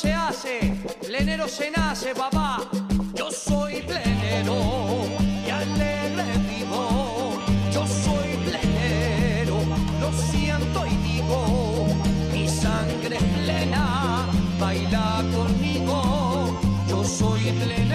se hace, plenero se nace, papá. Yo soy plenero y alegre vivo. Yo soy plenero, lo siento y digo, mi sangre es plena, baila conmigo. Yo soy plenero,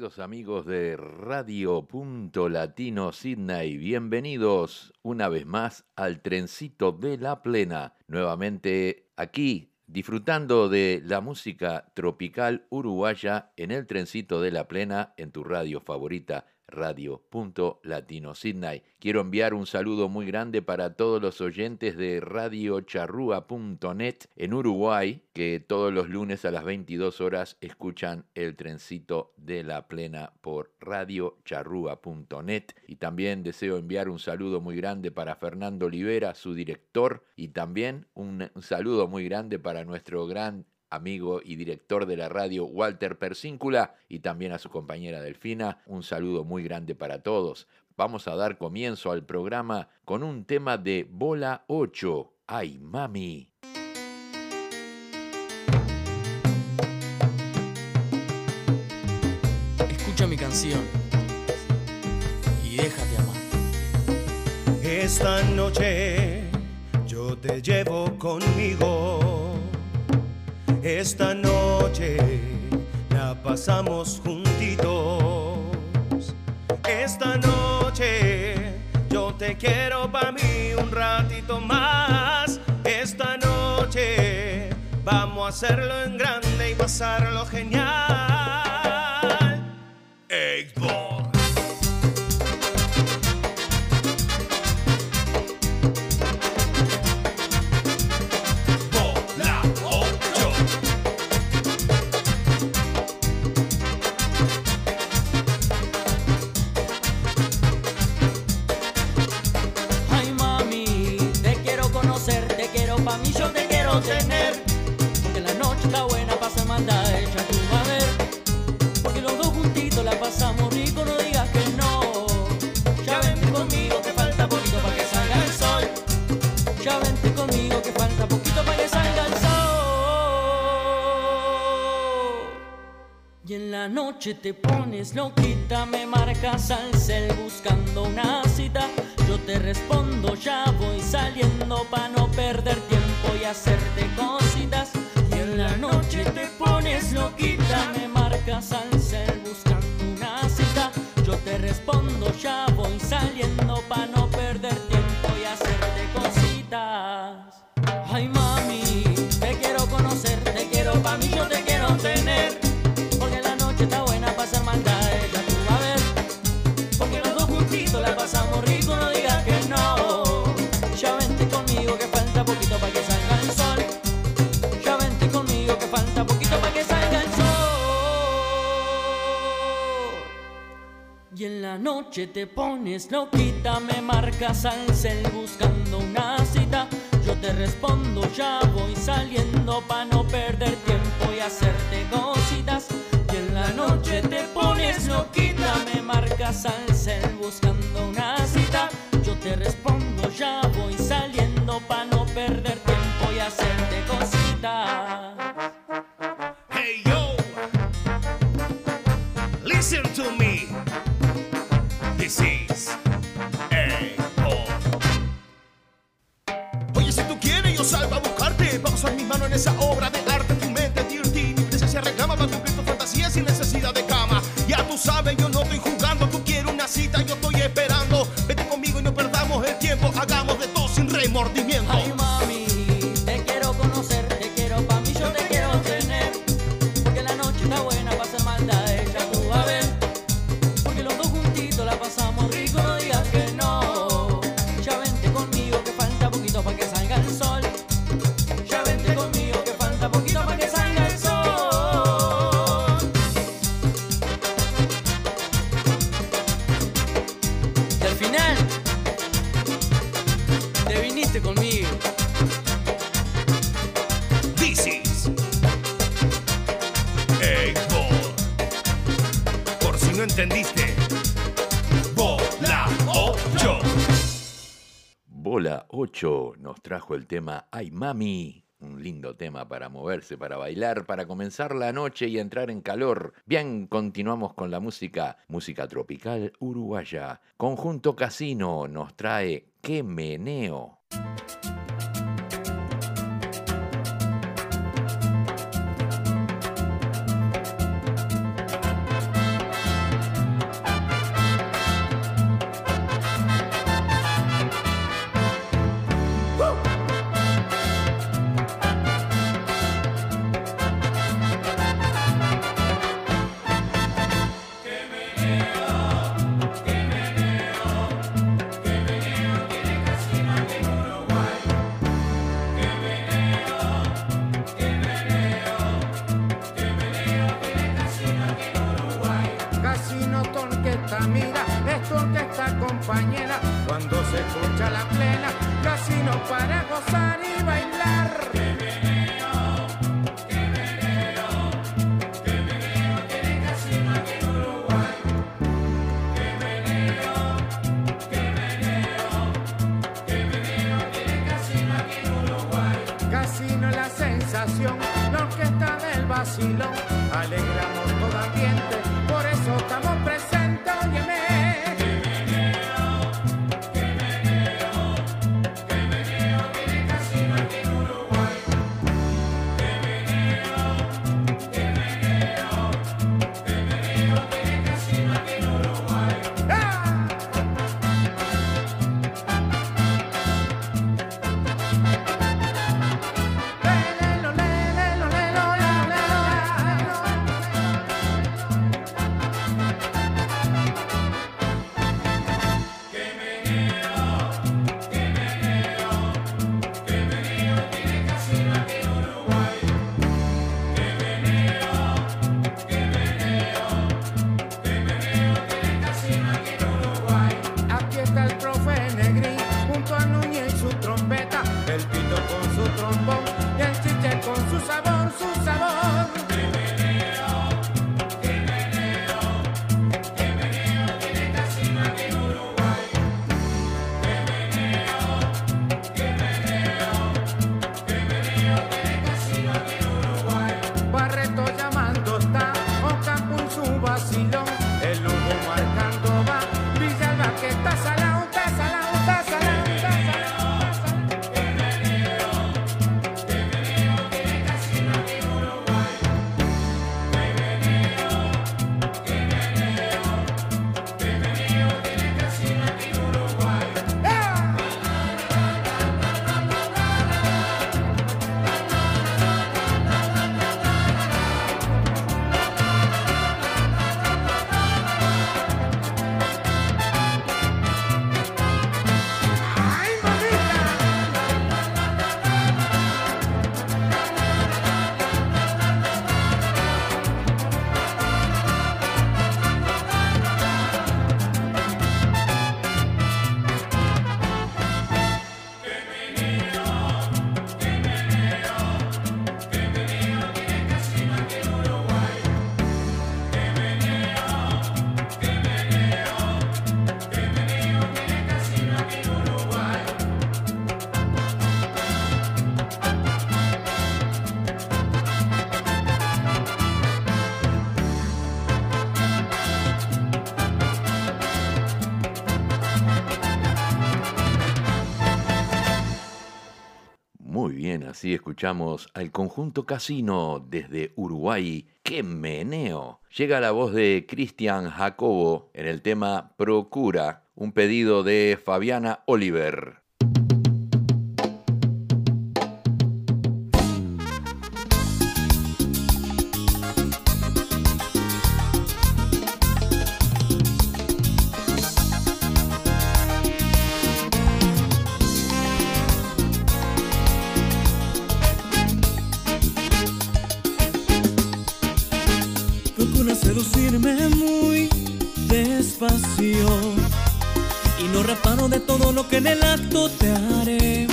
queridos amigos de Radio Punto Latino Sydney. Bienvenidos una vez más al trencito de la plena. Nuevamente aquí disfrutando de la música tropical uruguaya en el trencito de la plena en tu radio favorita. Radio Punto Latino Sydney. Quiero enviar un saludo muy grande para todos los oyentes de radiocharrúa.net en Uruguay, que todos los lunes a las 22 horas escuchan el trencito de la plena por radiocharrúa.net. Y también deseo enviar un saludo muy grande para Fernando Olivera, su director, y también un saludo muy grande para nuestro gran amigo y director de la radio Walter Persíncula y también a su compañera Delfina. Un saludo muy grande para todos. Vamos a dar comienzo al programa con un tema de Bola 8. ¡Ay, mami! Escucha mi canción y déjate amar. Esta noche yo te llevo conmigo. Esta noche la pasamos juntitos. Esta noche yo te quiero para mí un ratito más. Esta noche vamos a hacerlo en grande y pasarlo genial. Noche te pones loquita, me marcas al cel buscando una noche te pones loquita, me marcas al cel buscando una cita. Yo te respondo, ya voy saliendo pa' no perder tiempo y hacerte cositas. Y en la noche te pones loquita, me marcas al cel buscando nos trajo el tema Ay Mami. Un lindo tema para moverse, para bailar, para comenzar la noche y entrar en calor. Bien, continuamos con la música, música tropical uruguaya. Conjunto Casino nos trae Qué meneo. Bien, así escuchamos al conjunto Casino desde Uruguay. ¡Qué meneo! Llega la voz de Cristian Jacobo en el tema Procura, un pedido de Fabiana Oliver. en el acto te haré.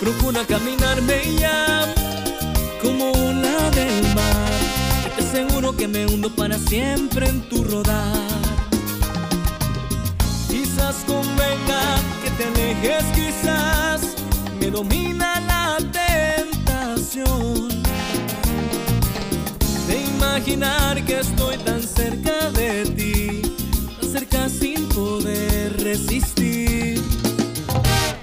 Procura caminarme ya como ola del mar. Y te aseguro que me hundo para siempre en tu rodar. Quizás convenga que te alejes, quizás me domina la tentación de imaginar que estoy tan cerca de ti, tan cerca sin poder resistir.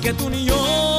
que tú ni yo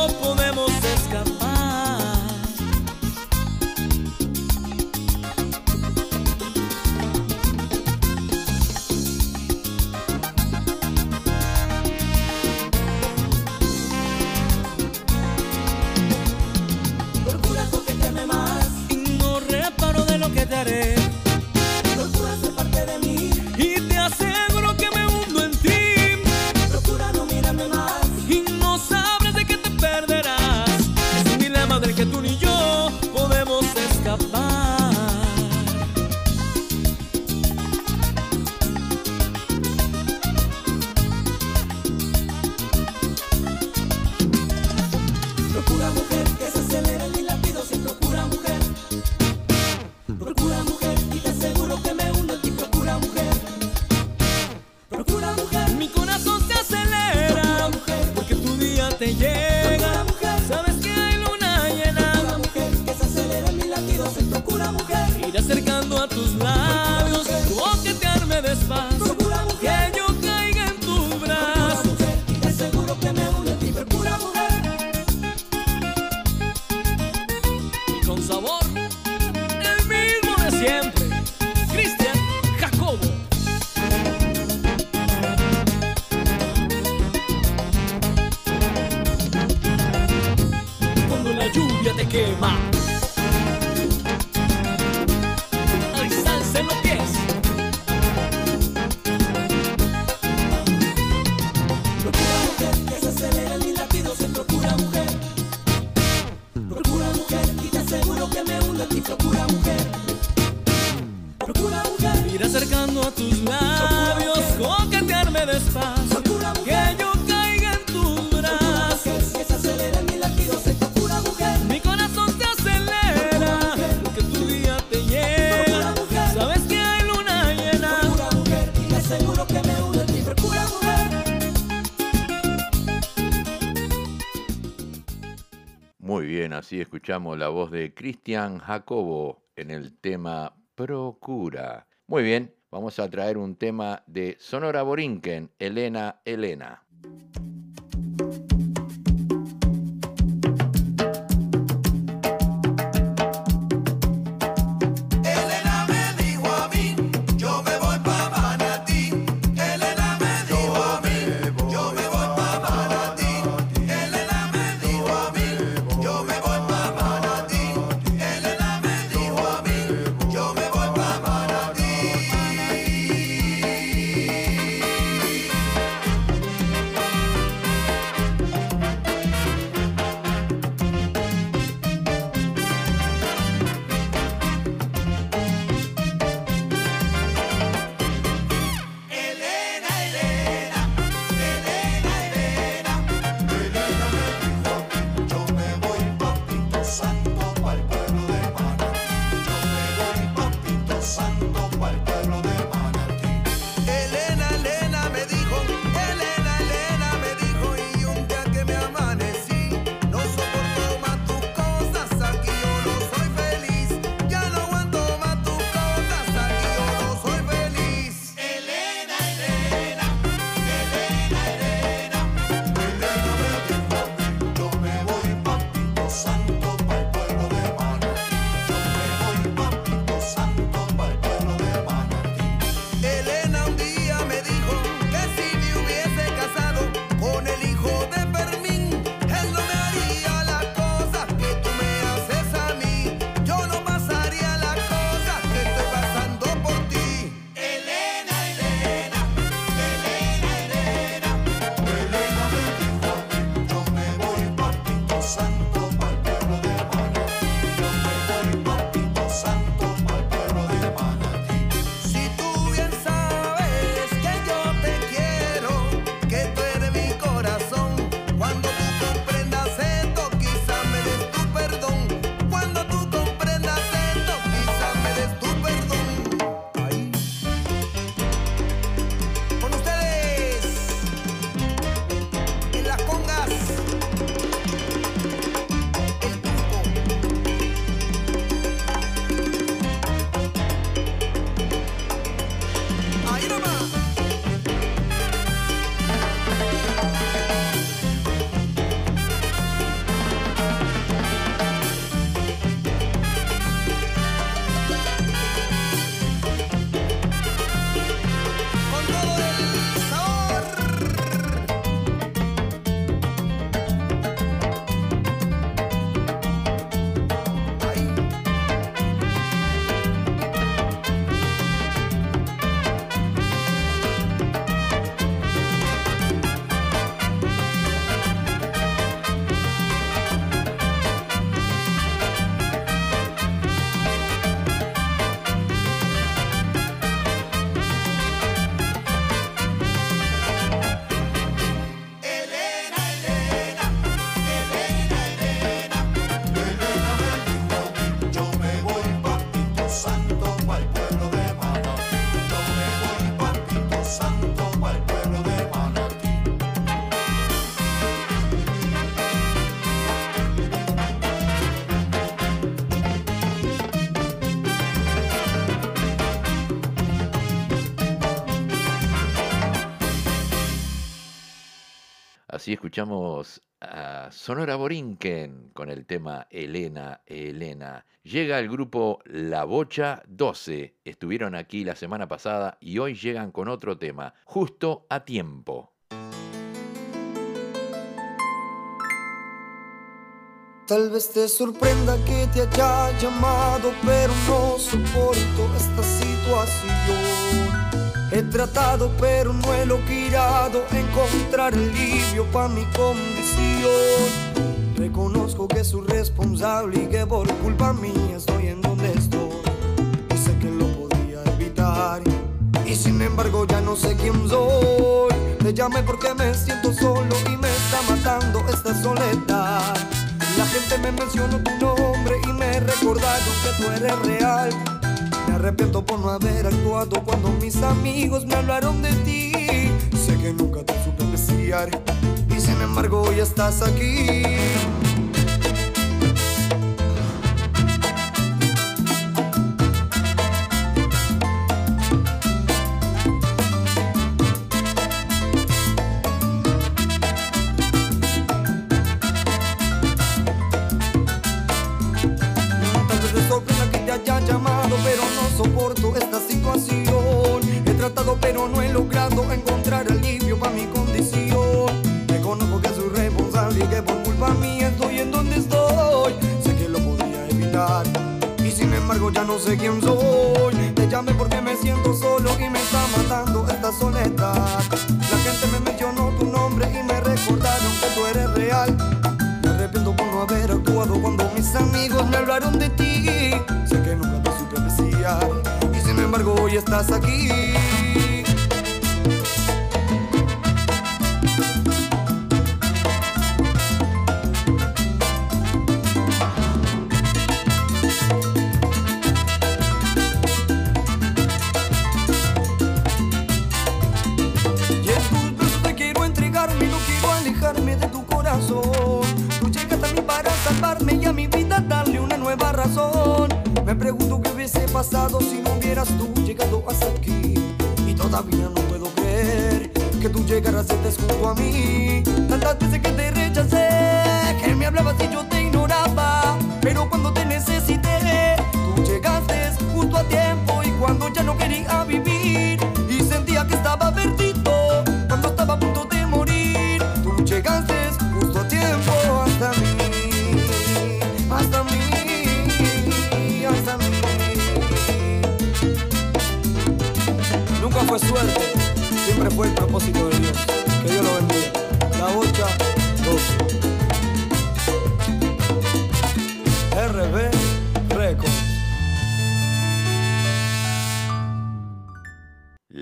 ti procura mujer. Así escuchamos la voz de Cristian Jacobo en el tema Procura. Muy bien, vamos a traer un tema de Sonora Borinquen, Elena Elena. Escuchamos a Sonora Borinquen con el tema Elena, Elena. Llega el grupo La Bocha 12. Estuvieron aquí la semana pasada y hoy llegan con otro tema, justo a tiempo. Tal vez te sorprenda que te haya llamado, pero no soporto esta situación. He tratado, pero no he logrado encontrar alivio para mi condición. Reconozco que soy responsable y que por culpa mía estoy en donde estoy. Y sé que lo podía evitar. Y sin embargo ya no sé quién soy. Te llamé porque me siento solo y me está matando esta soledad. La gente me mencionó tu nombre y me recordaron que tú eres real. Me arrepiento por no haber actuado cuando mis amigos me hablaron de ti. Sé que nunca te supe apreciar y sin embargo hoy estás aquí. Sé quién soy. Te llamé porque me siento solo y me está matando esta soledad. La gente me mencionó tu nombre y me recordaron que tú eres real. Me arrepiento por no haber actuado cuando mis amigos me hablaron de ti. Sé que nunca te supe apreciar y sin embargo hoy estás aquí.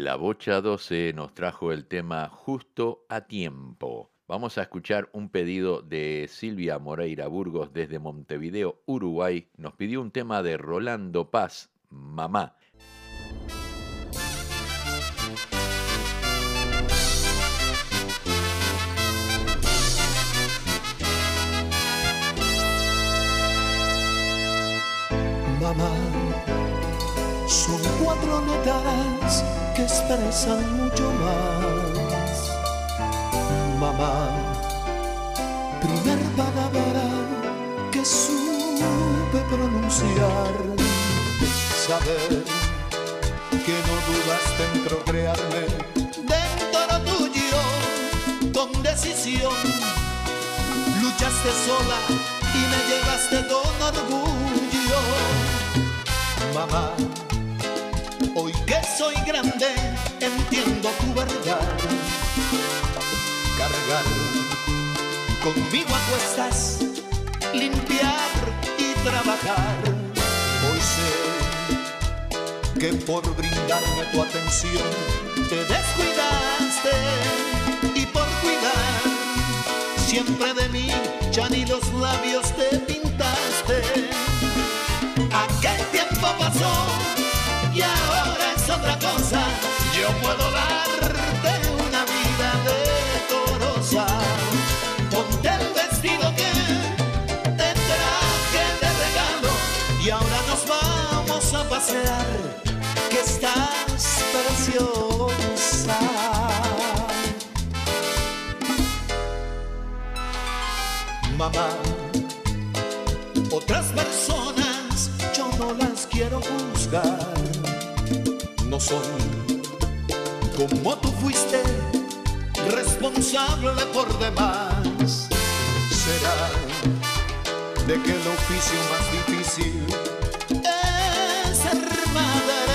La Bocha 12 nos trajo el tema justo a tiempo. Vamos a escuchar un pedido de Silvia Moreira Burgos desde Montevideo, Uruguay. Nos pidió un tema de Rolando Paz, Mamá. Mamá, son cuatro notas expresan mucho más. Mamá, primer palabra que supe pronunciar. Saber que no dudaste en procrearme dentro tuyo con decisión. Luchaste sola y me llevaste con orgullo. Mamá, hoy que soy grande entiendo tu verdad. Cargar conmigo a cuestas, limpiar y trabajar. Hoy sé que por brindarme tu atención te descuidaste y por cuidar siempre de mí ya ni los labios te pintaste. Aquel tiempo pasó Yo puedo darte una vida decorosa. Ponte el vestido que te traje de regalo y ahora nos vamos a pasear. Que estás preciosa. mamá. Otras personas yo no las quiero juzgar. No son como tú fuiste responsable por demás. Será de que el oficio más difícil es ser madre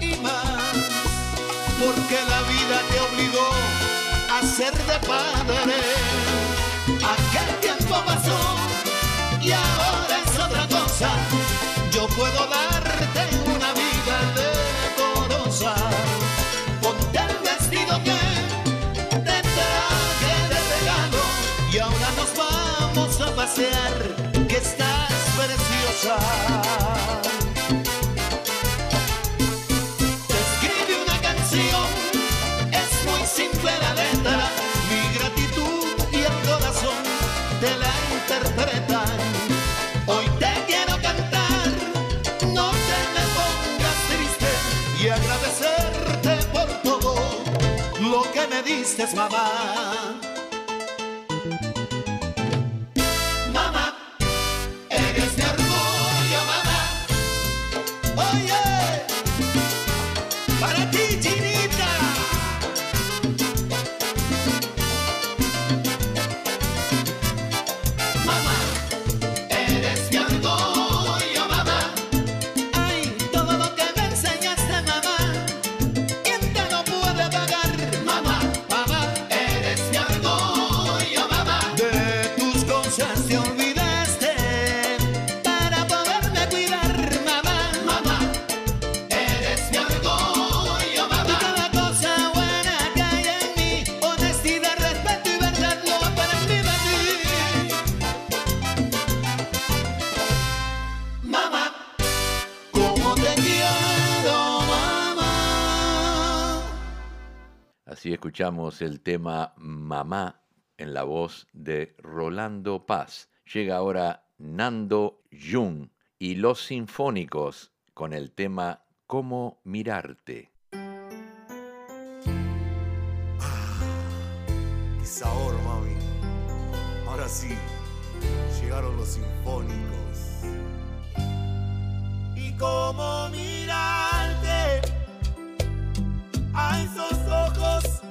y más, porque la vida te obligó a ser de padre. Aquel tiempo pasó y ahora es otra cosa. Yo puedo darte una vida pasear, que estás preciosa. Te escribe una canción, es muy simple la letra, mi gratitud y el corazón te la interpretan. Hoy te quiero cantar, no te me pongas triste y agradecerte por todo lo que me diste, mamá. Mamá, escuchamos el tema Mamá en la voz de Rolando Paz. Llega ahora Nando Jung y los Sinfónicos con el tema Cómo mirarte. Qué sabor, mami. Ahora sí, llegaron los sinfónicos. Y cómo mirarte a esos ojos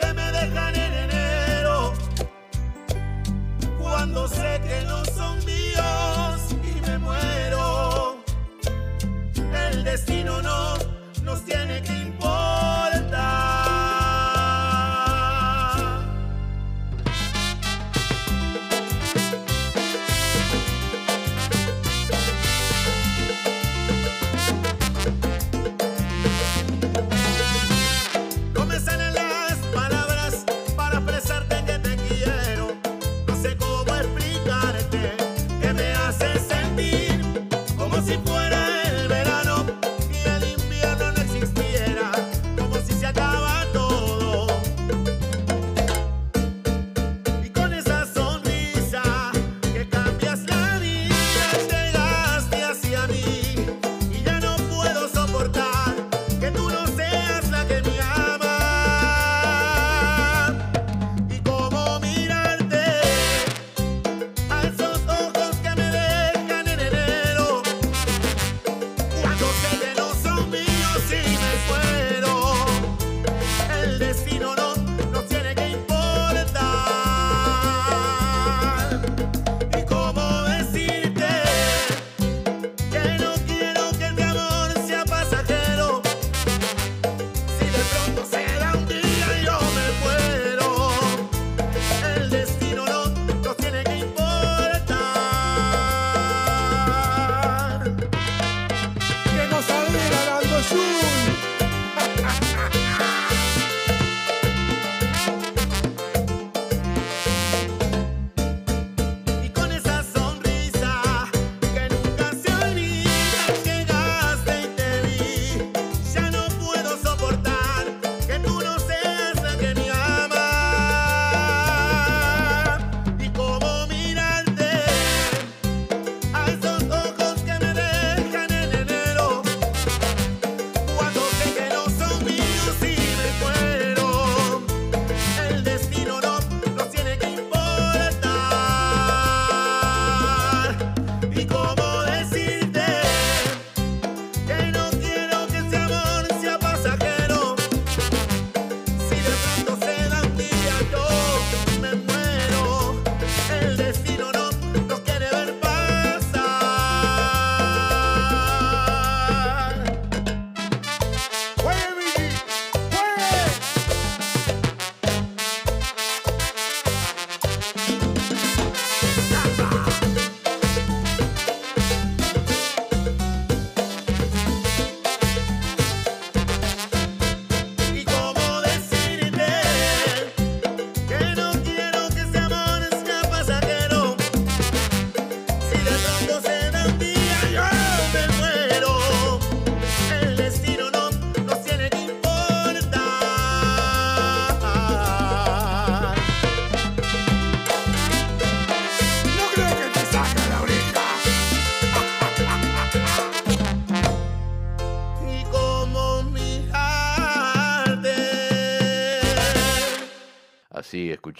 que me dejan en enero. Cuando sé que no son míos y me muero. El destino no nos tiene que importar.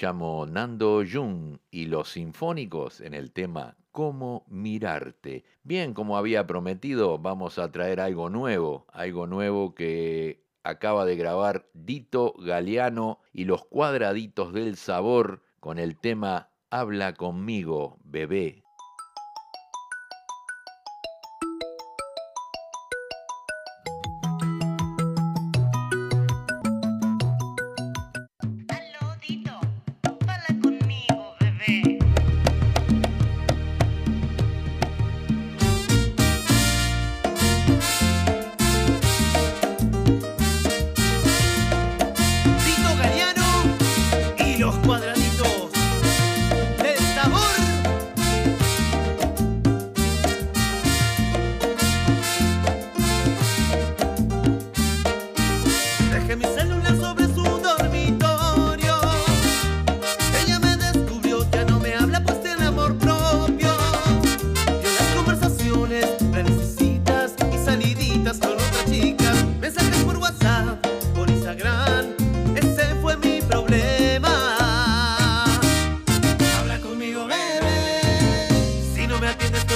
escuchamos Nando Jung y los Sinfónicos en el tema Cómo mirarte. Bien, como había prometido, vamos a traer algo nuevo, algo nuevo que acaba de grabar Dito Galeano y los cuadraditos del sabor con el tema Habla conmigo, bebé.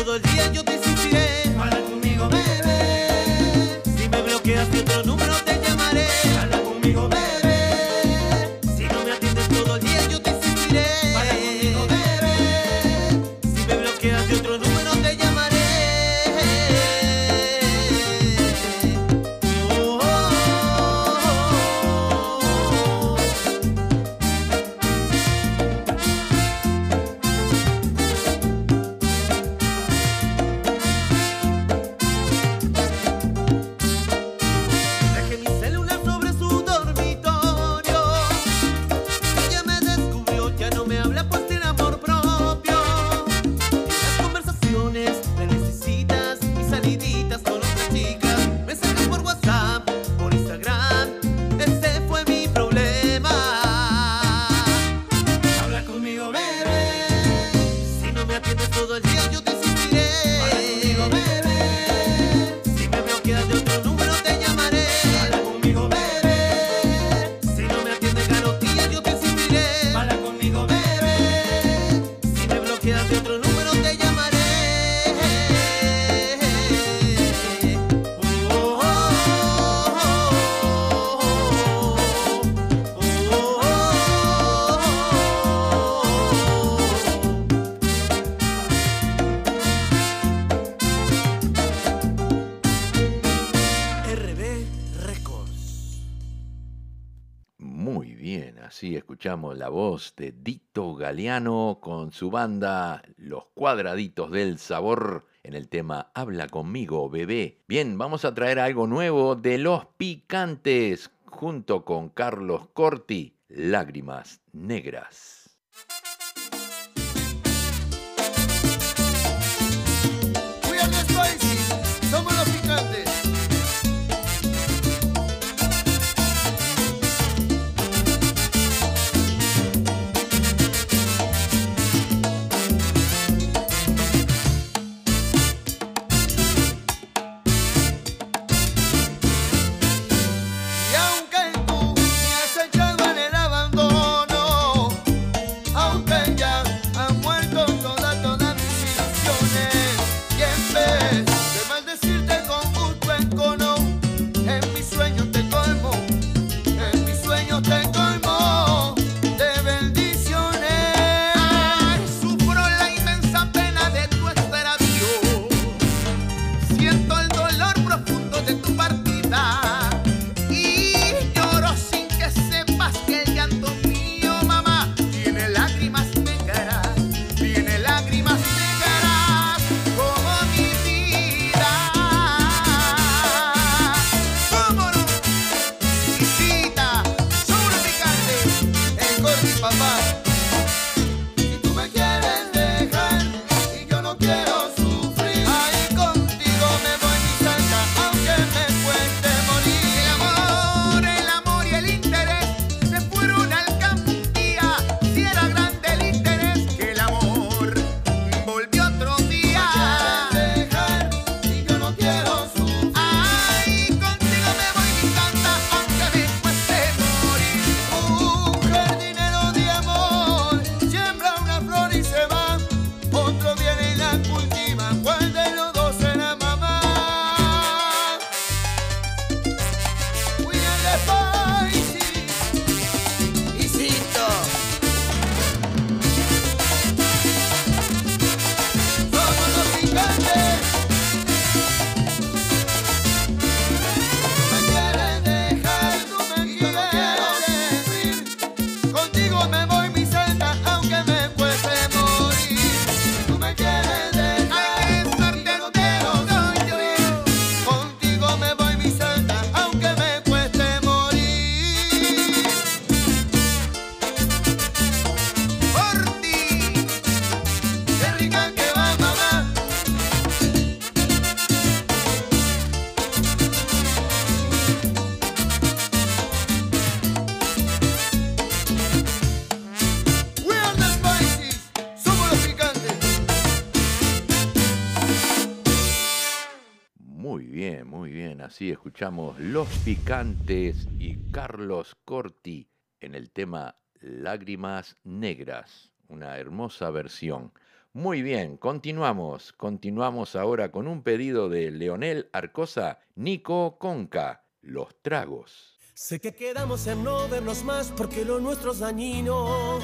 todo el día yo te insistiré. Para conmigo, bebé. Si me bloqueas de otro número. escuchamos la voz de Dito Galeano con su banda Los Cuadraditos del Sabor en el tema Habla conmigo, bebé. Bien, vamos a traer algo nuevo de Los Picantes junto con Carlos Corti, Lágrimas Negras. Escuchamos Los Picantes y Carlos Corti en el tema Lágrimas Negras, una hermosa versión. Muy bien, continuamos. Continuamos ahora con un pedido de Leonel Arcosa, Nico Conca, Los Tragos. Sé que quedamos en no vernos más porque lo nuestro es dañino.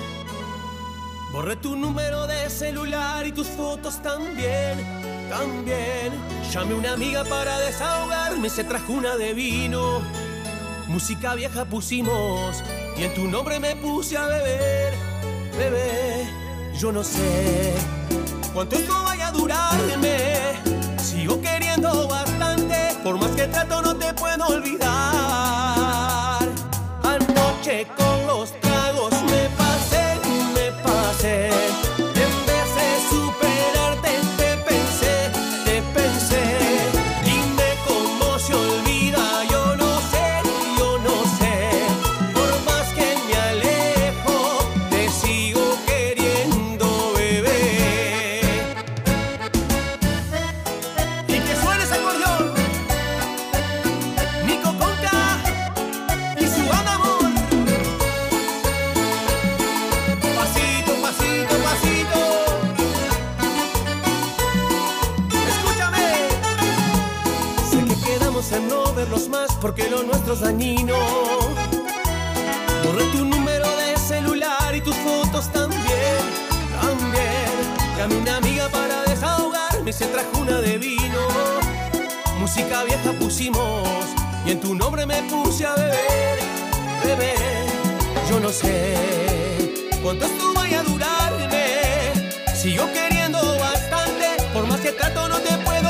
Borré tu número de celular y tus fotos también, también. Llamé a una amiga para desahogarme, se trajo una de vino. Música vieja pusimos y en tu nombre me puse a beber, bebé. Yo no sé cuánto esto vaya a durarme. Sigo queriendo bastante, por más que trato no te puedo olvidar. Anoche con los es dañino. Borré tu número de celular y tus fotos también, también. Llamé una amiga para desahogarme y se trajo una de vino. Música vieja pusimos y en tu nombre me puse a beber, bebé. Yo no sé cuánto esto vaya a durarme. Sigo queriendo bastante, por más que trato no te puedo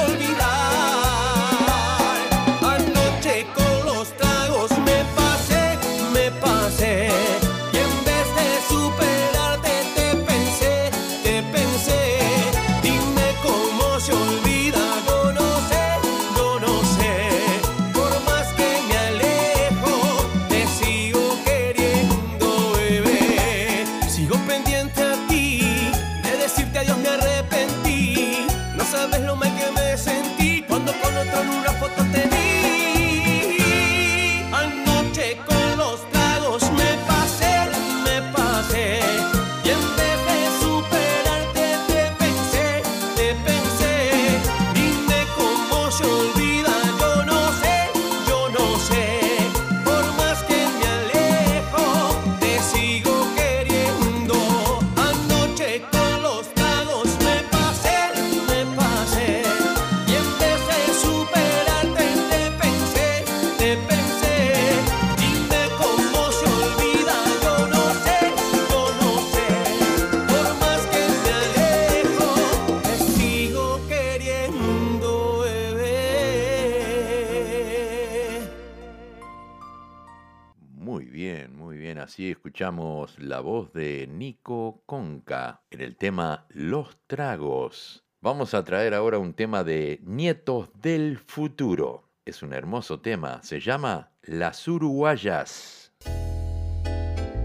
escuchamos la voz de Nico Conca en el tema Los Tragos. Vamos a traer ahora un tema de Nietos del Futuro. Es un hermoso tema. Se llama Las Uruguayas.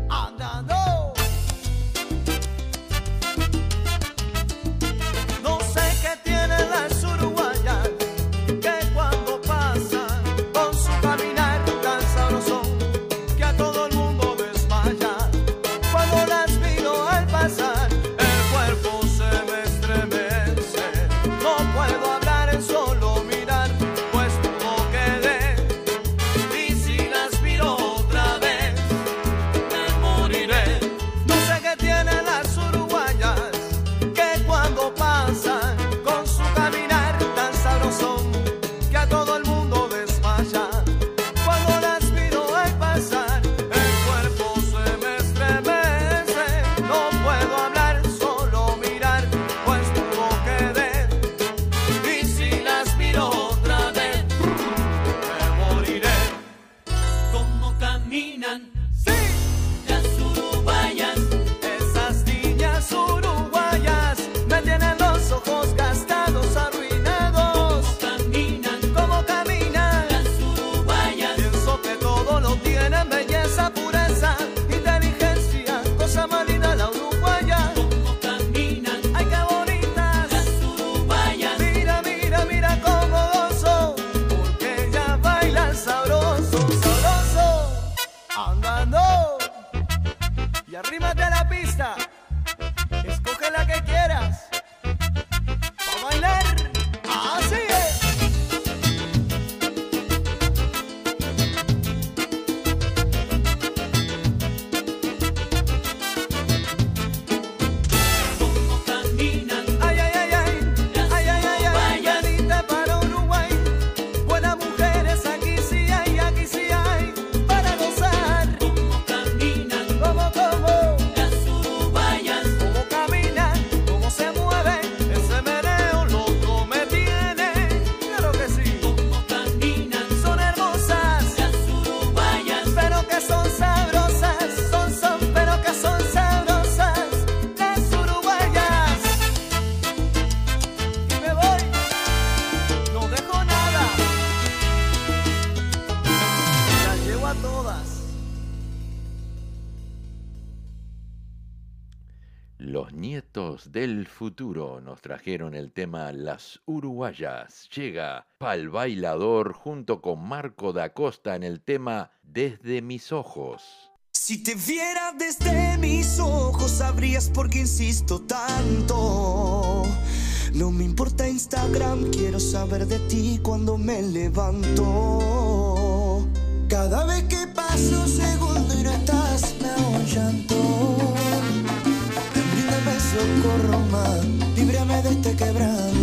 Andando. del futuro nos trajeron el tema Las Uruguayas. Llega Pal Bailador junto con Marco da Costa en el tema Desde mis ojos. Si te viera desde mis ojos sabrías por qué insisto tanto. No me importa Instagram, quiero saber de ti cuando me levanto. Cada vez que paso un segundo y no estás, me hago líbrame de este quebranto.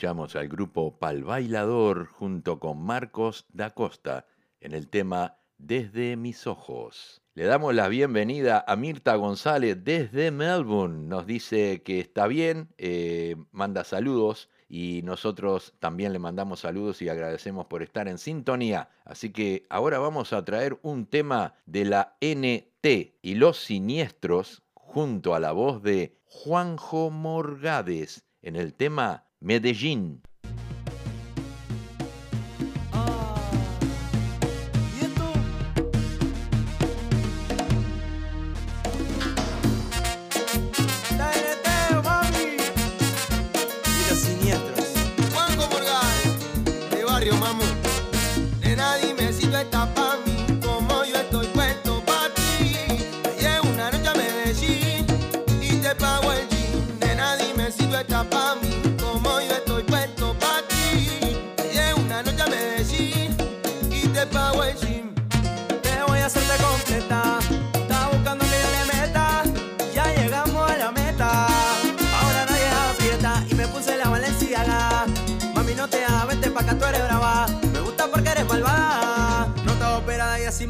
escuchamos al grupo Pal Bailador junto con Marcos da Costa en el tema Desde mis ojos. Le damos la bienvenida a Mirta González desde Melbourne. Nos dice que está bien, eh, manda saludos y nosotros también le mandamos saludos y agradecemos por estar en sintonía. Así que ahora vamos a traer un tema de la NT y los siniestros junto a la voz de Juanjo Morgades en el tema Medellín.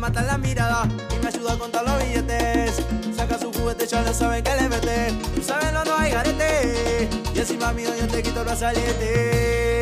mata la mirada y me ayuda a contar los billetes. Saca su juguete, ya no saben que le mete. Tú sabes, no, no hay garete. Y encima mío yo te quito el brazalete.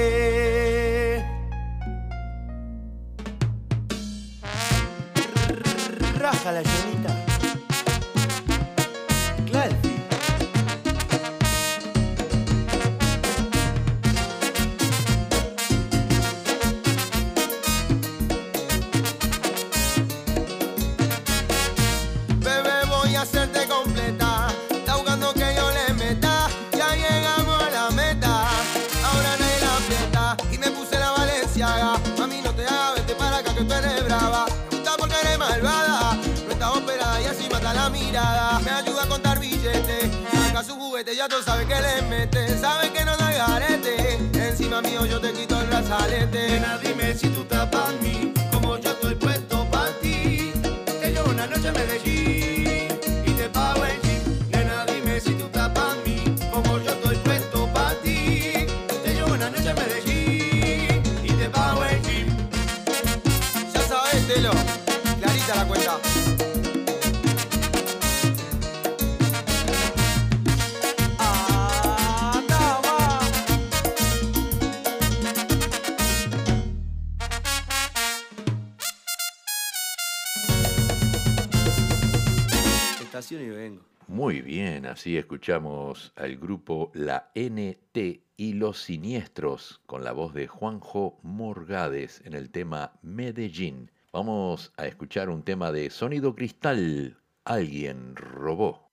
y vengo. Muy bien, así escuchamos al grupo La NT y Los Siniestros con la voz de Juanjo Morgades en el tema Medellín. Vamos a escuchar un tema de Sonido Cristal. Alguien robó.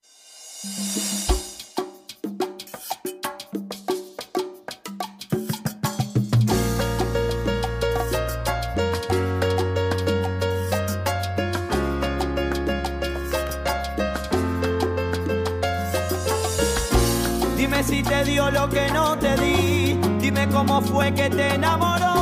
Fue que te enamoró?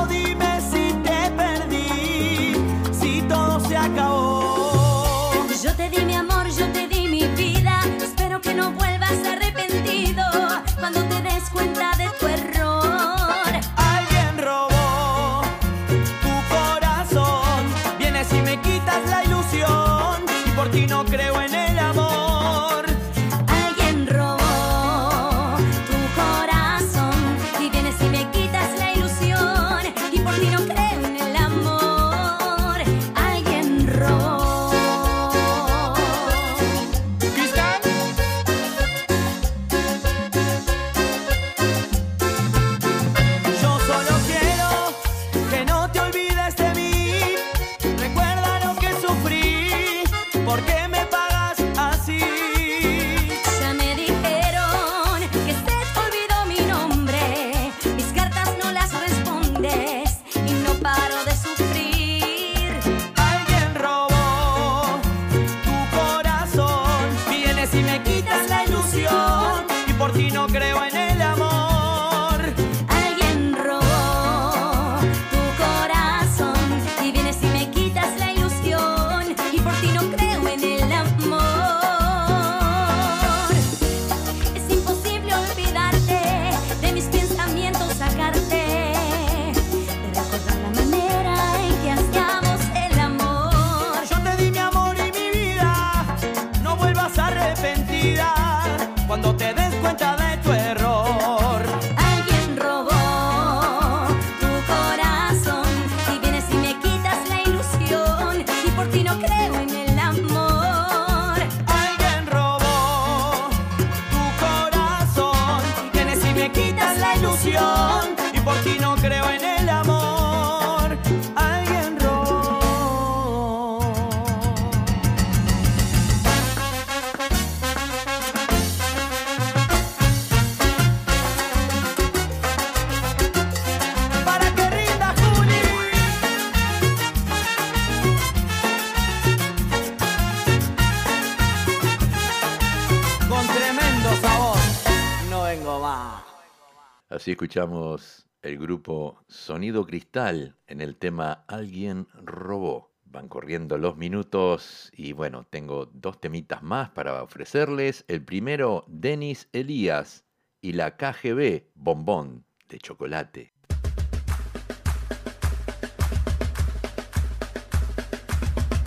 escuchamos el grupo Sonido Cristal en el tema Alguien robó. Van corriendo los minutos y bueno, tengo dos temitas más para ofrecerles. El primero, Denis Elías y la KGB Bombón de Chocolate.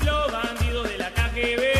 Los bandidos de la KGB.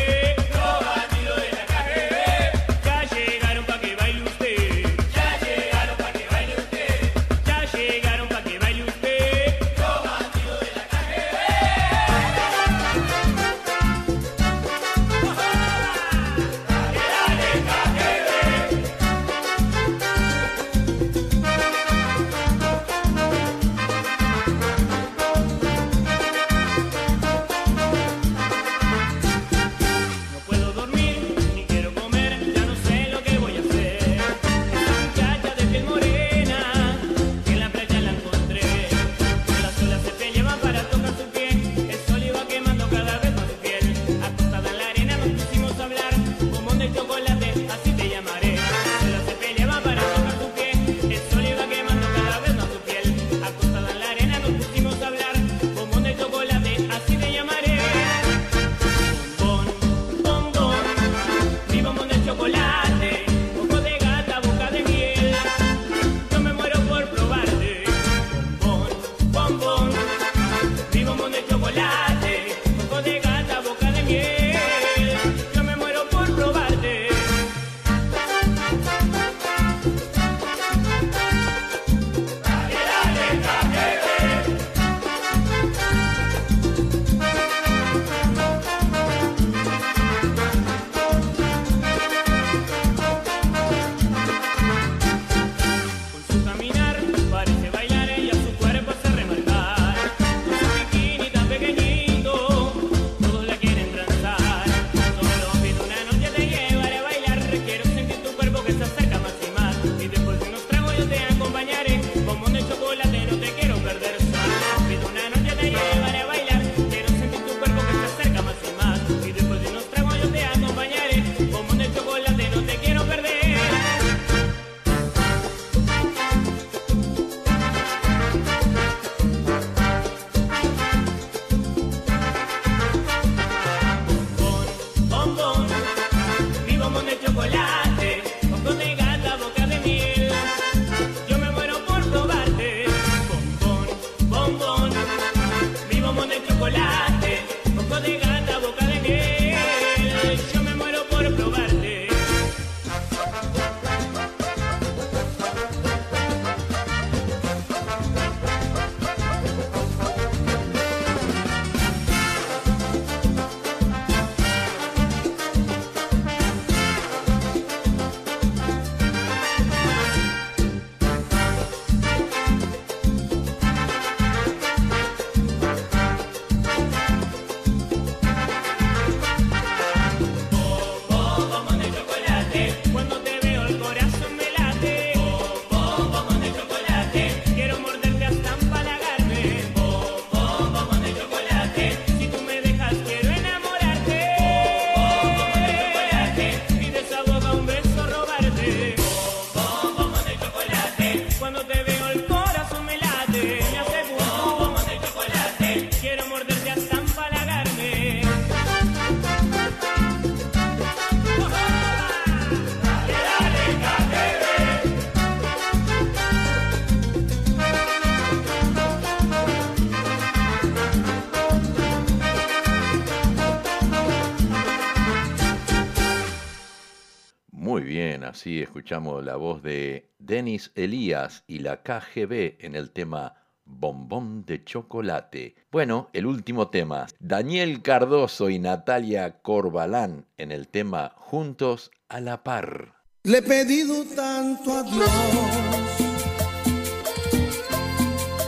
Así escuchamos la voz de Denis Elías y la KGB en el tema Bombón de Chocolate. Bueno, el último tema. Daniel Cardoso y Natalia Corbalán en el tema Juntos a la par. Le he pedido tanto a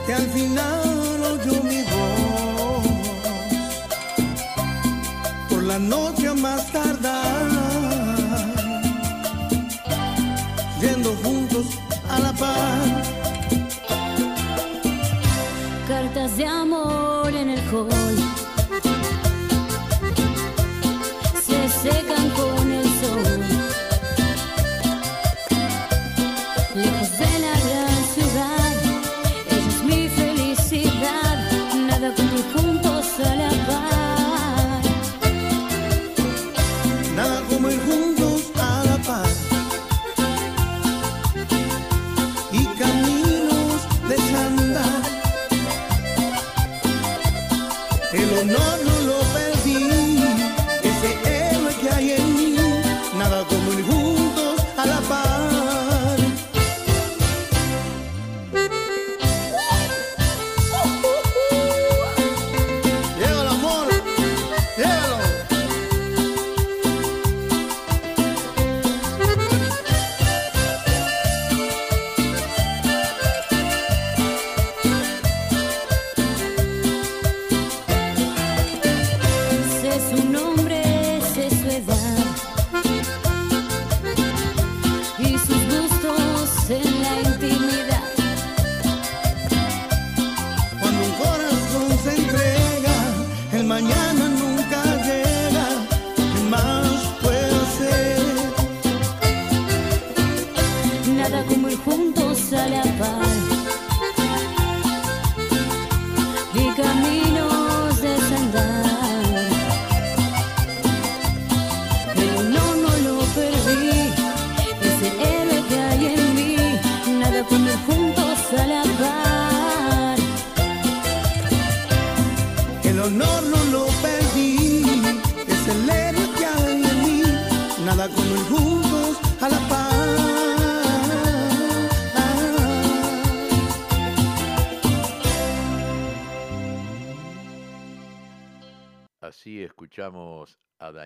que al final oyó mi voz por la noche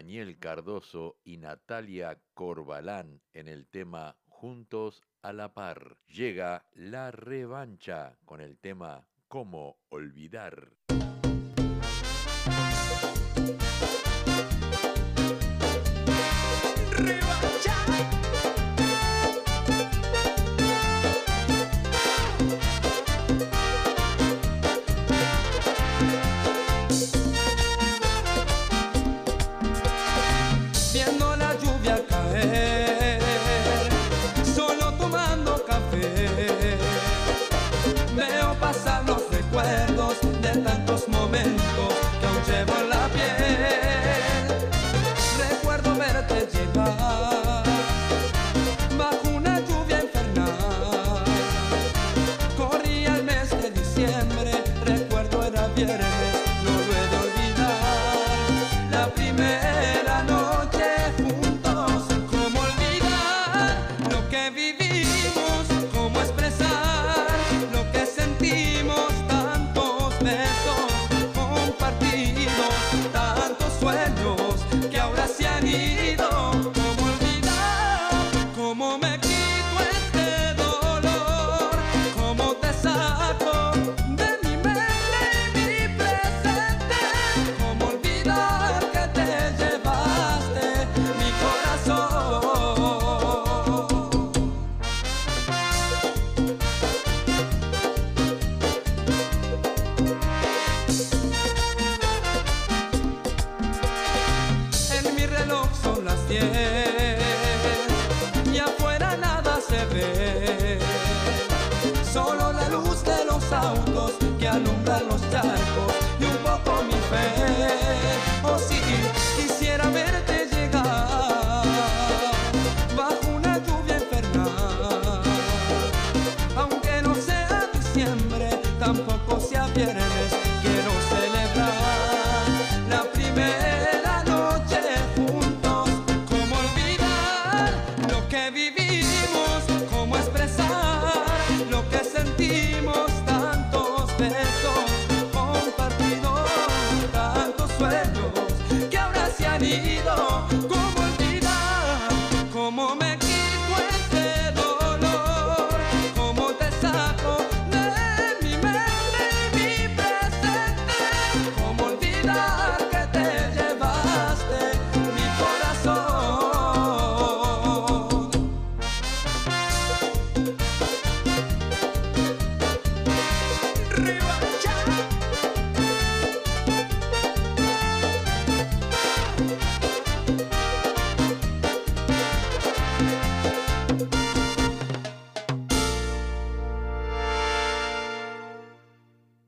Daniel Cardoso y Natalia Corbalán en el tema Juntos a la par. Llega la revancha con el tema Cómo olvidar.